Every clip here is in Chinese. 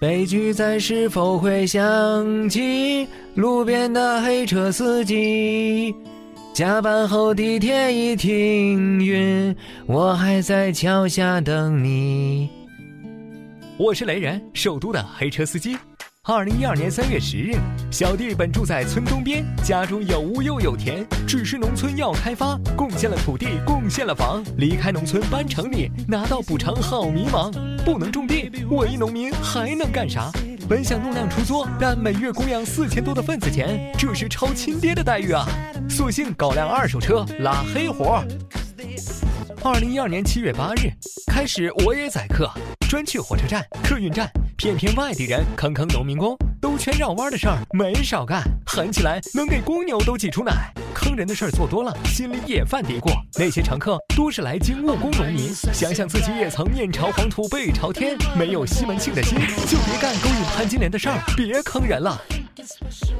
悲剧在是否会响起？路边的黑车司机，加班后地铁已停运，我还在桥下等你。我是雷人，首都的黑车司机。二零一二年三月十日，小弟本住在村东边，家中有屋又有田，只是农村要开发，贡献了土地，贡献了房，离开农村搬城里，拿到补偿好迷茫，不能种地，我一农民还能干啥？本想弄辆出租，但每月供养四千多的份子钱，这是超亲爹的待遇啊！索性搞辆二手车拉黑活。二零一二年七月八日开始，我也宰客，专去火车站、客运站。偏偏外地人坑坑农民工，兜圈绕弯的事儿没少干，狠起来能给公牛都挤出奶。坑人的事儿做多了，心里也犯嘀咕。那些乘客多是来京务工农民，想想自己也曾面朝黄土背朝天，没有西门庆的心，就别干勾引潘金莲的事儿，别坑人了。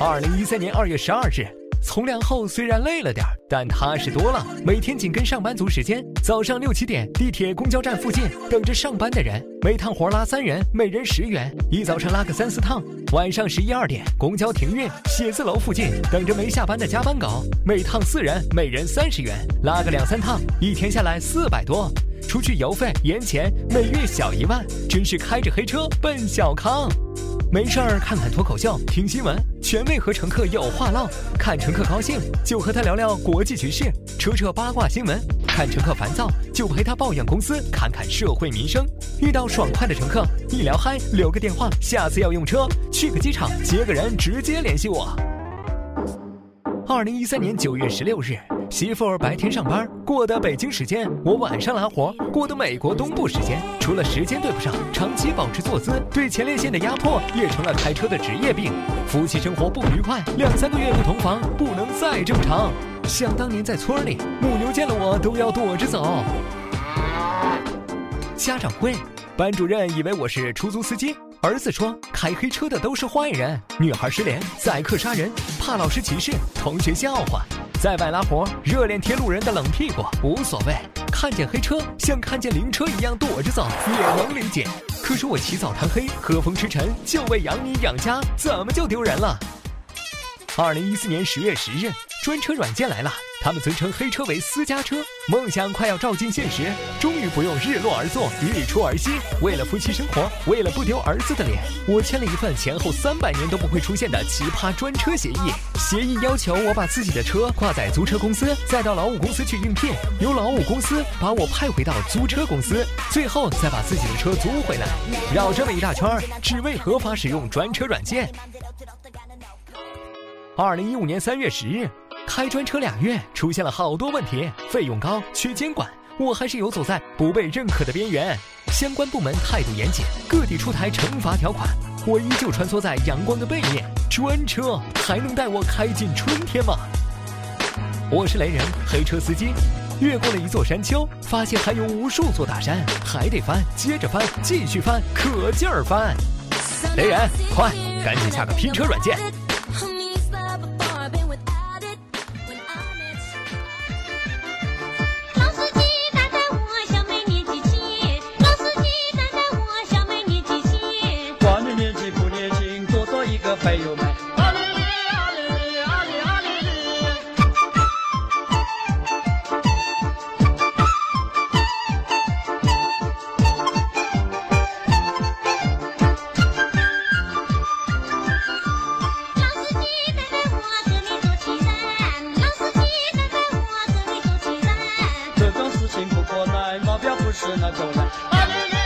二零一三年二月十二日。从良后虽然累了点儿但踏实多了。每天紧跟上班族时间，早上六七点，地铁、公交站附近等着上班的人，每趟活拉三人，每人十元，一早上拉个三四趟。晚上十一二点，公交停运，写字楼附近等着没下班的加班狗，每趟四人，每人三十元，拉个两三趟，一天下来四百多。除去油费、盐钱，每月小一万，真是开着黑车奔小康。没事儿看看脱口秀，听新闻，权威和乘客有话唠。看乘客高兴，就和他聊聊国际局势，扯扯八卦新闻；看乘客烦躁，就陪他抱怨公司，看看社会民生。遇到爽快的乘客，一聊嗨，留个电话，下次要用车，去个机场接个人，直接联系我。二零一三年九月十六日。媳妇儿白天上班过的北京时间，我晚上拉活过的美国东部时间。除了时间对不上，长期保持坐姿，对前列腺的压迫也成了开车的职业病。夫妻生活不愉快，两三个月不同房，不能再正常。想当年在村里，母牛见了我都要躲着走。家长会，班主任以为我是出租司机。儿子说：“开黑车的都是坏人。”女孩失联，宰客杀人，怕老师歧视，同学笑话。在外拉活，热脸贴路人的冷屁股无所谓。看见黑车，像看见灵车一样躲着走，也能理解。可是我起早贪黑，和风吃尘，就为养你养家，怎么就丢人了？二零一四年十月十日，专车软件来了。他们尊称黑车为私家车，梦想快要照进现实，终于不用日落而作，日出而息。为了夫妻生活，为了不丢儿子的脸，我签了一份前后三百年都不会出现的奇葩专车协议。协议要求我把自己的车挂在租车公司，再到劳务公司去应聘，由劳务公司把我派回到租车公司，最后再把自己的车租回来，绕这么一大圈，只为合法使用专车软件。二零一五年三月十日。开专车俩月，出现了好多问题，费用高，缺监管，我还是游走在不被认可的边缘。相关部门态度严谨，各地出台惩罚条款，我依旧穿梭在阳光的背面。专车还能带我开进春天吗？我是雷人，黑车司机，越过了一座山丘，发现还有无数座大山，还得翻，接着翻，继续翻，可劲儿翻。雷人，快，赶紧下个拼车软件。醒不过来，目标不是那狗男。